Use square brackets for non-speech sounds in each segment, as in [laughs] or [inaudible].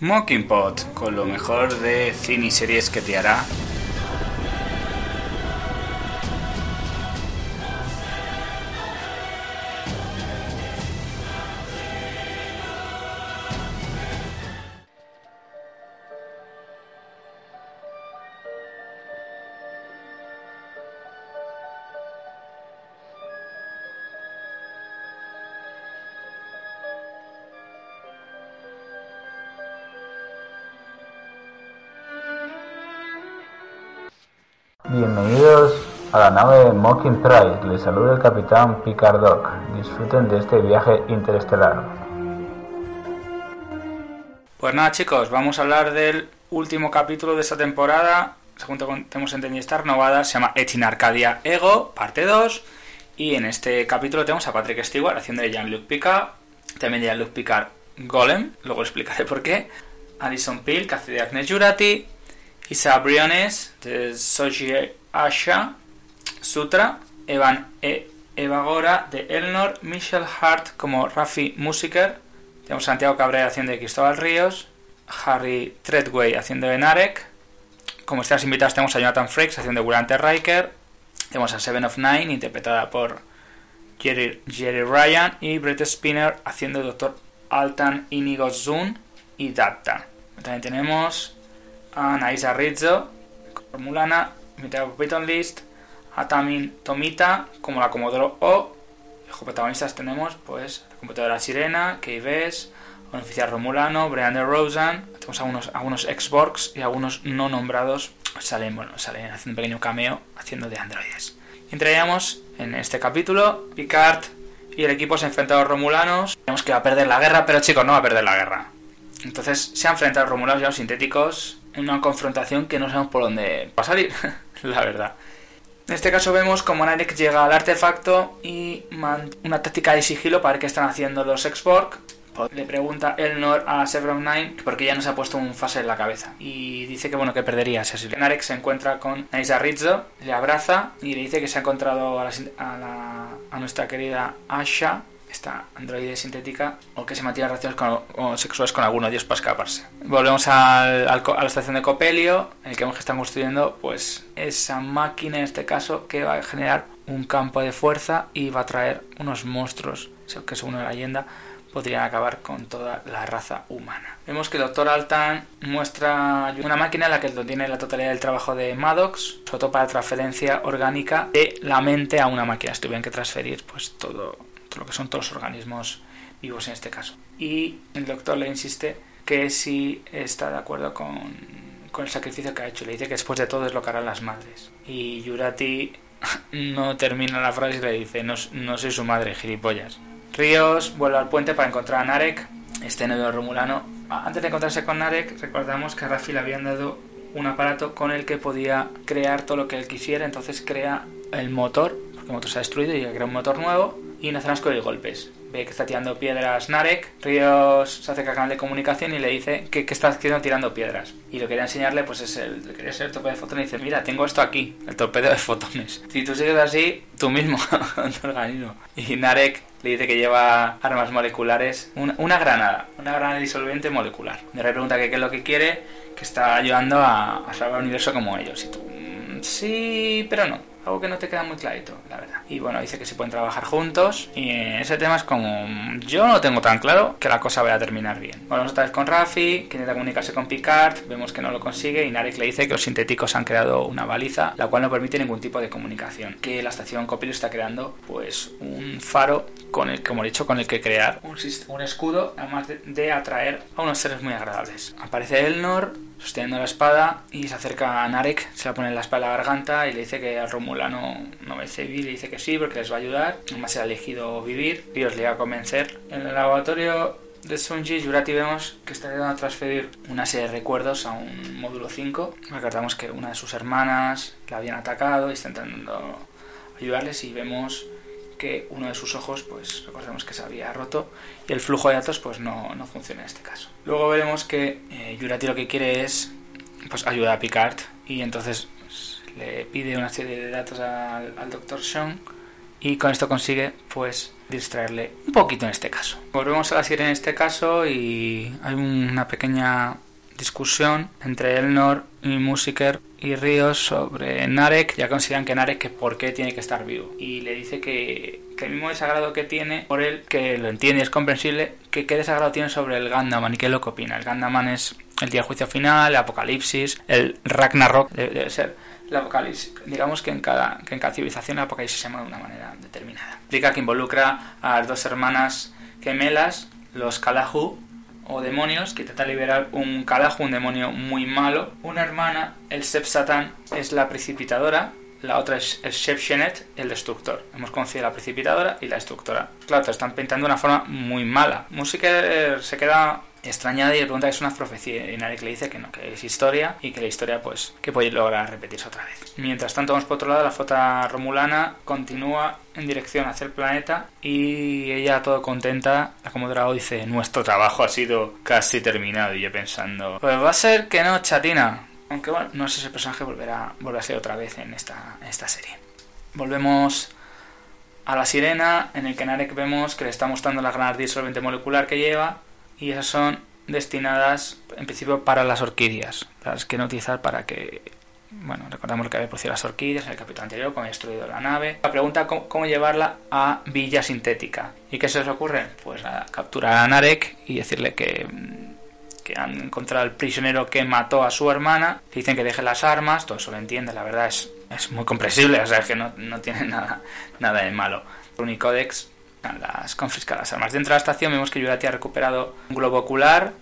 Mockingpot, con lo mejor de cine y series que te hará Bienvenidos a la nave Mocking Pride. Les saluda el capitán Picardoc. Disfruten de este viaje interestelar. Pues nada chicos, vamos a hablar del último capítulo de esta temporada. Según tenemos entendido está renovada, se llama Etin Arcadia Ego, parte 2. Y en este capítulo tenemos a Patrick Stewart haciendo de Jean-Luc Picard. También de Jean-Luc Picard Golem, luego explicaré por qué. Alison Peel, que hace de Agnes Jurati. Isa Briones de Soji Asha Sutra, Evan e. Evagora de Elnor, Michelle Hart como Rafi Musiker, tenemos Santiago Cabrera haciendo de Cristóbal Ríos, Harry Treadway haciendo de Narek, como estás invitados tenemos a Jonathan Frakes haciendo de Gurante Riker, tenemos a Seven of Nine interpretada por Jerry, Ryan y Brett Spinner haciendo de Dr. Altan Inigo Zun y Datta. También tenemos a Naisa Rizzo, Mulana, Miteo Python List, a Tamin Tomita, como la Comodoro O. Como protagonistas tenemos, pues, la computadora Sirena, Kay Bess, un oficial Romulano, Brian de Rosen, tenemos algunos, algunos Xbox y algunos no nombrados salen, bueno, salen haciendo un pequeño cameo haciendo de androides. Entraríamos en este capítulo, Picard y el equipo se enfrentan a los romulanos. Vemos que va a perder la guerra, pero chicos, no va a perder la guerra. Entonces se han enfrentado a los romulanos y a los sintéticos una confrontación que no sabemos por dónde va a salir, [laughs] la verdad. En este caso vemos como Narek llega al artefacto y una táctica de sigilo para ver qué están haciendo los Xborg. Le pregunta Elnor a Sevron Nine por qué ya no se ha puesto un fase en la cabeza. Y dice que bueno, que perdería si así. Narek se encuentra con Naisa Rizzo, le abraza y le dice que se ha encontrado a, la, a nuestra querida Asha esta androide sintética o que se mantiene relaciones sexuales con alguno de ellos para escaparse. Volvemos a la estación de Copelio, en el que vemos que están construyendo pues esa máquina en este caso que va a generar un campo de fuerza y va a traer unos monstruos que según la leyenda podrían acabar con toda la raza humana. Vemos que el Doctor Altan muestra una máquina en la que tiene la totalidad del trabajo de Maddox, sobre todo para transferencia orgánica de la mente a una máquina. Si tuvieran que transferir pues todo lo que son todos los organismos vivos en este caso. Y el doctor le insiste que sí está de acuerdo con, con el sacrificio que ha hecho. Le dice que después de todo es lo que harán las madres. Y Yurati [laughs] no termina la frase y le dice, no, no soy su madre, gilipollas. Ríos vuelve al puente para encontrar a Narek, este nuevo romulano. Antes de encontrarse con Narek, recordamos que a Rafi le habían dado un aparato con el que podía crear todo lo que él quisiera, entonces crea el motor, porque el motor se ha destruido y crea un motor nuevo, y Nazanas con golpes. Ve que está tirando piedras Narek, Ríos se hace canal de comunicación y le dice que, está haciendo tirando piedras. Y lo que quería enseñarle pues es el, quería ser el torpedo de fotones y dice, mira, tengo esto aquí, el torpedo de fotones. Si tú sigues así, tú mismo, [laughs] tu organismo. Y Narek le dice que lleva armas moleculares, una, granada, una granada disolvente molecular. Le pregunta que qué es lo que quiere, que está ayudando a, a salvar el universo como ellos. Y tú, mm, sí, pero no algo que no te queda muy clarito, la verdad. Y bueno, dice que se pueden trabajar juntos y ese tema es como yo no tengo tan claro que la cosa vaya a terminar bien. Volvemos otra vez con Rafi, que intenta comunicarse con Picard, vemos que no lo consigue y Narek le dice que los sintéticos han creado una baliza, la cual no permite ningún tipo de comunicación. Que la estación Copilot está creando pues un faro con el, como he dicho, con el que crear un, escudo, además de, de atraer a unos seres muy agradables. Aparece Elnor, sosteniendo la espada y se acerca a Narek, se la pone en la espalda la garganta y le dice que al Romulano no merece vivir, le dice que sí porque les va a ayudar, además se ha elegido vivir y os le va a convencer. En el laboratorio de Sunji, Yurati vemos que está intentando transferir una serie de recuerdos a un módulo 5. Recordamos que una de sus hermanas la habían atacado y está intentando ayudarles y vemos que uno de sus ojos, pues recordemos que se había roto y el flujo de datos pues no, no funciona en este caso. Luego veremos que eh, Yurati lo que quiere es pues ayudar a Picard y entonces pues, le pide una serie de datos al, al Dr. Sean y con esto consigue pues distraerle un poquito en este caso. Volvemos a la serie en este caso y hay una pequeña discusión entre Elnor y Musiker y Ríos sobre Narek. Ya consideran que Narek que por qué tiene que estar vivo. Y le dice que, que el mismo desagrado que tiene por él, que lo entiende es comprensible, que qué desagrado tiene sobre el Gandaman y qué es lo que opina. El Gandaman es el día de juicio final, el apocalipsis, el Ragnarok debe, debe ser el apocalipsis. Digamos que en cada, que en cada civilización el apocalipsis se llama de una manera determinada. Explica que involucra a las dos hermanas gemelas, los Kalahu, o demonios, que intenta liberar un Kalahu, un demonio muy malo. Una hermana, el Seb Satan, es la precipitadora. La otra es el Shep Shenet, el destructor. Hemos conocido la precipitadora y la destructora. Claro, te están pintando de una forma muy mala. Música se queda extrañada y le pregunta que es una profecía y Narek le dice que no, que es historia y que la historia pues que puede lograr repetirse otra vez. Mientras tanto vamos por otro lado, la flota romulana continúa en dirección hacia el planeta y ella todo contenta, la Comodora dice nuestro trabajo ha sido casi terminado y yo pensando pues va a ser que no, chatina. Aunque bueno, no sé si ese personaje volverá, volverá a ser otra vez en esta, esta serie. Volvemos a la sirena, en el que Narek vemos que le está mostrando la gran disolvente molecular que lleva y esas son destinadas en principio para las orquídeas, las que no utilizar para que, bueno, recordamos lo que había producido las orquídeas en el capítulo anterior, con el destruido la nave. La pregunta cómo, cómo llevarla a Villa Sintética. ¿Y qué se les ocurre? Pues capturar a Narek y decirle que, que han encontrado al prisionero que mató a su hermana, dicen que deje las armas, todo eso lo entiende, la verdad es, es muy comprensible, o sea, es que no, no tiene [laughs] nada, nada de malo. Unicodex las confisca las armas. Dentro de la estación vemos que Yurati ha recuperado un globo ocular,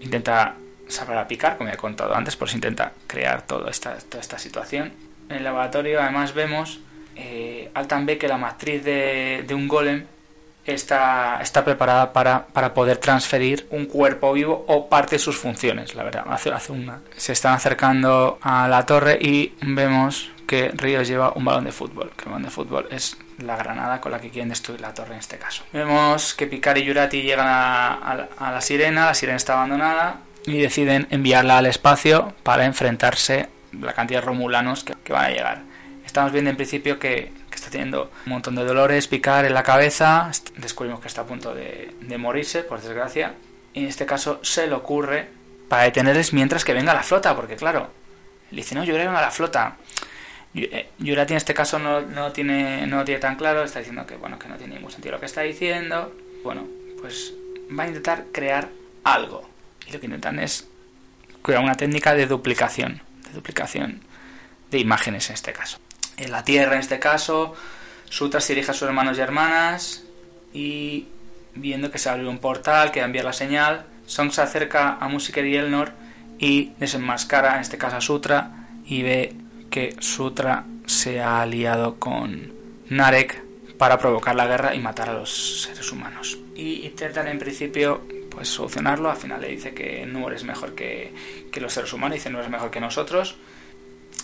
intenta salvar a Picar, como ya he contado antes, pues intenta crear toda esta, toda esta situación. En el laboratorio además vemos eh, ve que la matriz de, de un golem está, está preparada para, para, poder transferir un cuerpo vivo o parte de sus funciones, la verdad. Hace, hace una. Se están acercando a la torre y vemos que Ríos lleva un balón de fútbol, que el balón de fútbol es la granada con la que quieren destruir la torre en este caso. Vemos que Picard y Yurati llegan a, la sirena, la sirena está abandonada y deciden enviarla al espacio para enfrentarse a la cantidad de romulanos que, que van a llegar. Estamos viendo en principio que, que, está teniendo un montón de dolores, picar en la cabeza, descubrimos que está a punto de, morirse, por desgracia, y en este caso se le ocurre para detenerles mientras que venga la flota, porque claro, le dice, no, yo venga la flota. Yurati en este caso no, no, tiene, no lo tiene tan claro, está diciendo que, bueno, que no tiene ningún sentido lo que está diciendo. Bueno, pues va a intentar crear algo. Y lo que intentan es crear una técnica de duplicación, de duplicación de imágenes en este caso. En la Tierra en este caso, Sutra se dirige a sus hermanos y hermanas y viendo que se abre un portal que va a enviar la señal, Song se acerca a Musiker y Elnor y desenmascara en este caso a Sutra y ve que Sutra se ha aliado con Narek para provocar la guerra y matar a los seres humanos. Y intentan en principio pues solucionarlo, al final le dice que no eres mejor que, que los seres humanos, dice no eres mejor que nosotros.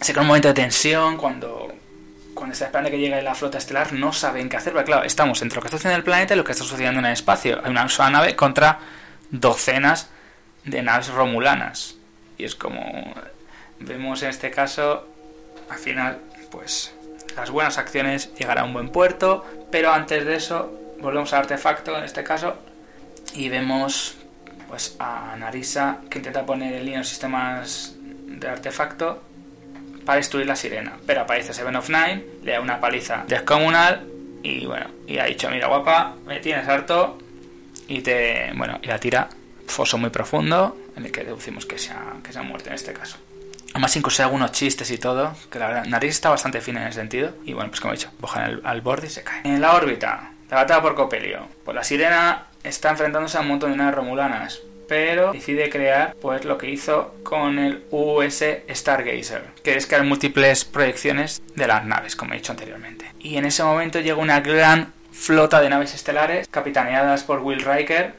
Se crea un momento de tensión cuando, cuando está esperando que llegue la flota estelar, no saben qué hacer, porque claro, estamos entre lo que está sucediendo en el planeta y lo que está sucediendo en el espacio. Hay una sola nave contra docenas de naves romulanas. Y es como vemos en este caso al final, pues las buenas acciones llegarán a un buen puerto, pero antes de eso volvemos al artefacto en este caso y vemos pues a Narisa que intenta poner en línea los sistemas de artefacto para destruir la sirena, pero aparece Seven of Nine, le da una paliza descomunal y bueno, y ha dicho, mira guapa, me tienes harto y te, bueno, y la tira foso muy profundo en el que deducimos que se ha, que se ha muerto en este caso. Además, incluso algunos chistes y todo, que la verdad, nariz está bastante fina en ese sentido. Y bueno, pues como he dicho, bajan al, borde y se cae. En la órbita, la batalla por Copelio. Pues la sirena está enfrentándose a un montón de naves romulanas, pero decide crear pues lo que hizo con el US Stargazer, que es crear múltiples proyecciones de las naves, como he dicho anteriormente. Y en ese momento llega una gran flota de naves estelares capitaneadas por Will Riker,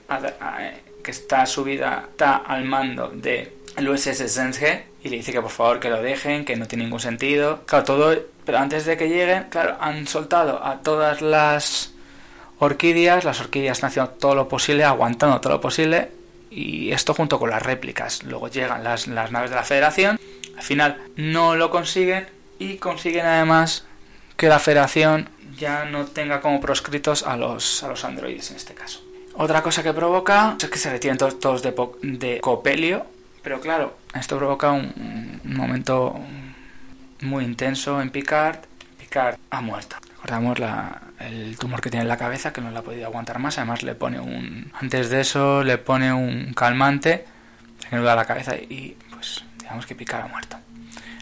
que está subida, está al mando de el USS Zenshe y le dice que por favor que lo dejen, que no tiene ningún sentido. Claro, todo, pero antes de que lleguen, claro, han soltado a todas las orquídeas, las orquídeas están haciendo todo lo posible, aguantando todo lo posible, y esto junto con las réplicas. Luego llegan las, las naves de la Federación, al final no lo consiguen y consiguen además que la Federación ya no tenga como proscritos a los, a los androides en este caso. Otra cosa que provoca es que se retiren todos, todos de, de copelio, pero claro, esto provoca un, momento muy intenso en Picard. Picard ha muerto. Recordamos la, el tumor que tiene en la cabeza, que no le ha podido aguantar más. Además, le pone un. Antes de eso, le pone un calmante que no da la cabeza y, pues, digamos que Picard ha muerto.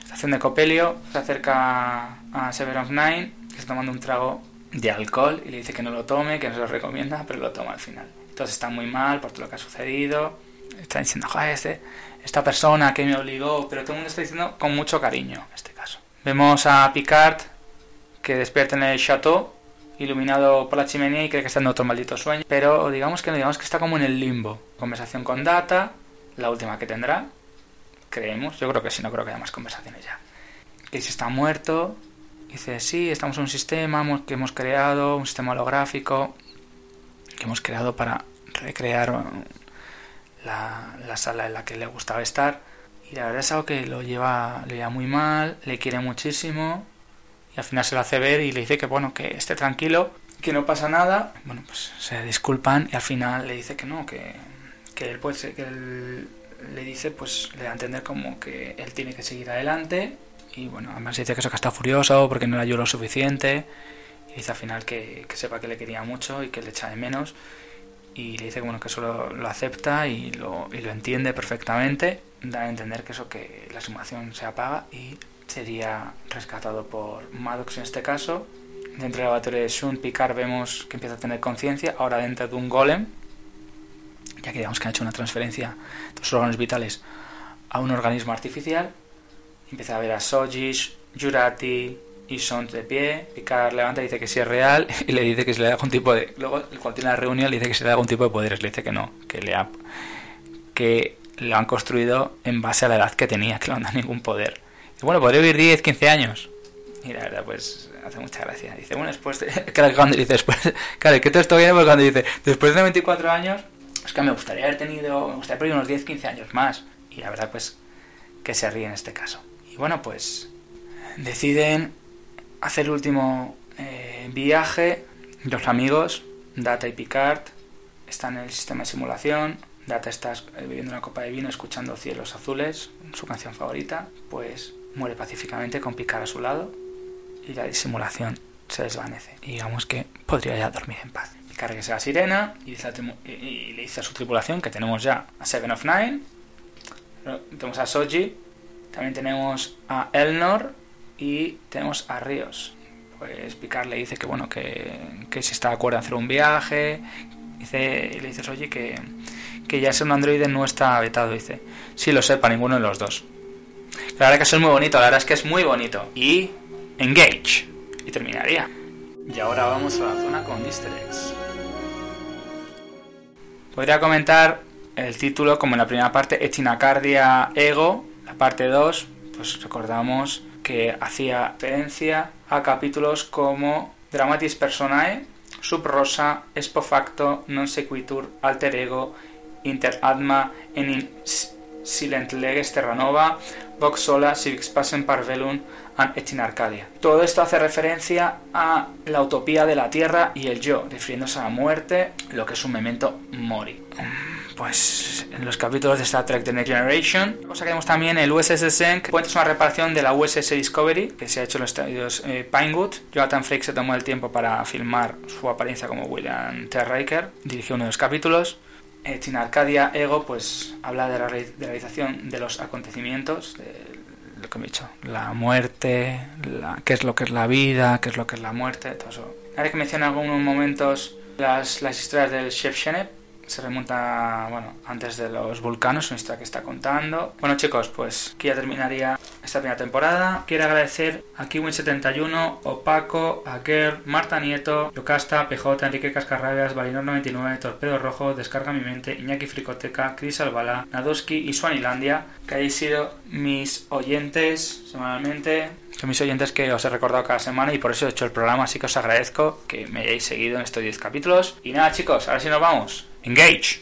Estación de Copelio se acerca a Seven of Nine, que está tomando un trago de alcohol y le dice que no lo tome, que no se lo recomienda, pero lo toma al final. Entonces está muy mal por todo lo que ha sucedido. Está diciendo, joder, este, esta persona que me obligó, pero todo el mundo está diciendo con mucho cariño en este caso. Vemos a Picard que despierta en el chateau, iluminado por la chimenea y cree que está en otro maldito sueño, pero digamos que digamos que está como en el limbo. Conversación con Data, la última que tendrá, creemos, yo creo que sí, no creo que haya más conversaciones ya. Que si está muerto, dice, sí, estamos en un sistema que hemos creado, un sistema holográfico, que hemos creado para recrear la, sala en la que le gustaba estar. Y la verdad es algo que lo lleva, le lleva muy mal, le quiere muchísimo. Y al final se lo hace ver y le dice que bueno, que esté tranquilo, que no pasa nada. Bueno, pues se disculpan y al final le dice que no, que, que él puede que él le dice, pues le da a entender como que él tiene que seguir adelante. Y bueno, además dice que eso que está furioso porque no le ayudó lo suficiente. Y dice al final que, que sepa que le quería mucho y que le echa de menos y le dice que, bueno, que eso lo, acepta y lo, y lo, entiende perfectamente, da a entender que eso que la simulación se apaga y sería rescatado por Maddox en este caso. Dentro del laboratorio de Shun, Picard vemos que empieza a tener conciencia, ahora dentro de un golem, ya que digamos que ha hecho una transferencia de sus órganos vitales a un organismo artificial. Empieza a ver a Sojish, Jurati, y son de pie, Picard levanta y dice que sí es real [laughs] y le dice que se le da algún tipo de... Luego, cuando tiene la reunión, le dice que se le da algún tipo de poderes, le dice que no, que le ha... que lo han construido en base a la edad que tenía, que no han dado ningún poder. Y bueno, podría vivir 10, 15 años. Y la verdad, pues hace mucha gracia. Dice, bueno, después... De... [laughs] claro, cuando dice después... [laughs] Claro, que todo esto viene porque cuando dice, después de 24 años, es que me gustaría haber tenido... Me gustaría haber unos 10, 15 años más. Y la verdad, pues, que se ríe en este caso. Y bueno, pues deciden hacer el último eh, viaje. Los amigos, Data y Picard, están en el sistema de simulación. Data está eh, bebiendo una copa de vino, escuchando Cielos Azules, su canción favorita. Pues muere pacíficamente con Picard a su lado y la simulación se desvanece. Y digamos que podría ya dormir en paz. Picard regresa a la sirena y, y, le dice a su tripulación que tenemos ya a Seven of Nine, tenemos a Soji, también tenemos a Elnor y tenemos a Ríos. Pues Picard le dice que bueno, que, que si está de acuerdo en hacer un viaje. Dice, y le dices, oye, que, que ya ser un androide no está vetado. Dice, sí lo sé, para ninguno de los dos. La verdad que eso es muy bonito, la verdad es que es muy bonito. Y engage. Y terminaría. Y ahora vamos a la zona con Easter eggs. Podría comentar el título como en la primera parte, Echinacardia Ego, la parte 2, pues recordamos que hacía referencia a capítulos como Dramatis Personae, Sub Rosa, Expo Facto, Non Sequitur, Alter Ego, Inter Adma, en Silent Leges Terranova, Vox Sola, Civics Passem Parvelum, and in Arcadia. Todo esto hace referencia a la utopía de la Tierra y el yo, refiriéndose a la muerte, lo que es un memento mori pues en los capítulos de Star Trek The Next Generation. Cosa que también el USS Zenk, pues es una reparación de la USS Discovery que se ha hecho en los estudios eh, Pinewood. Jonathan Frakes se tomó el tiempo para filmar su apariencia como William T. Riker, dirigió uno de los capítulos. Eh, Arcadia Ego pues habla de la, realización de los acontecimientos, lo que he dicho, la muerte, qué es lo que es la vida, qué es lo que es la muerte, todo eso. Ahora que menciona en algunos momentos las, las historias del Chef Shenep, se remonta, bueno, antes de los vulcanos, una historia que está contando. Bueno chicos, pues aquí ya terminaría esta primera temporada. Quiero agradecer a Kiwin71, Opaco, a Marta Nieto, Yocasta, PJ, Enrique Cascarrabias, Valinor99, Torpedo Rojo, Descarga Mi Mente, Iñaki Fricoteca, Cris Albala, Nadoski y Swanilandia, que hayáis sido mis oyentes semanalmente. Son mis oyentes que os he recordado cada semana y por eso he hecho el programa, así que os agradezco que me hayáis seguido en estos 10 capítulos. Y nada chicos, ahora sí nos vamos. Engage!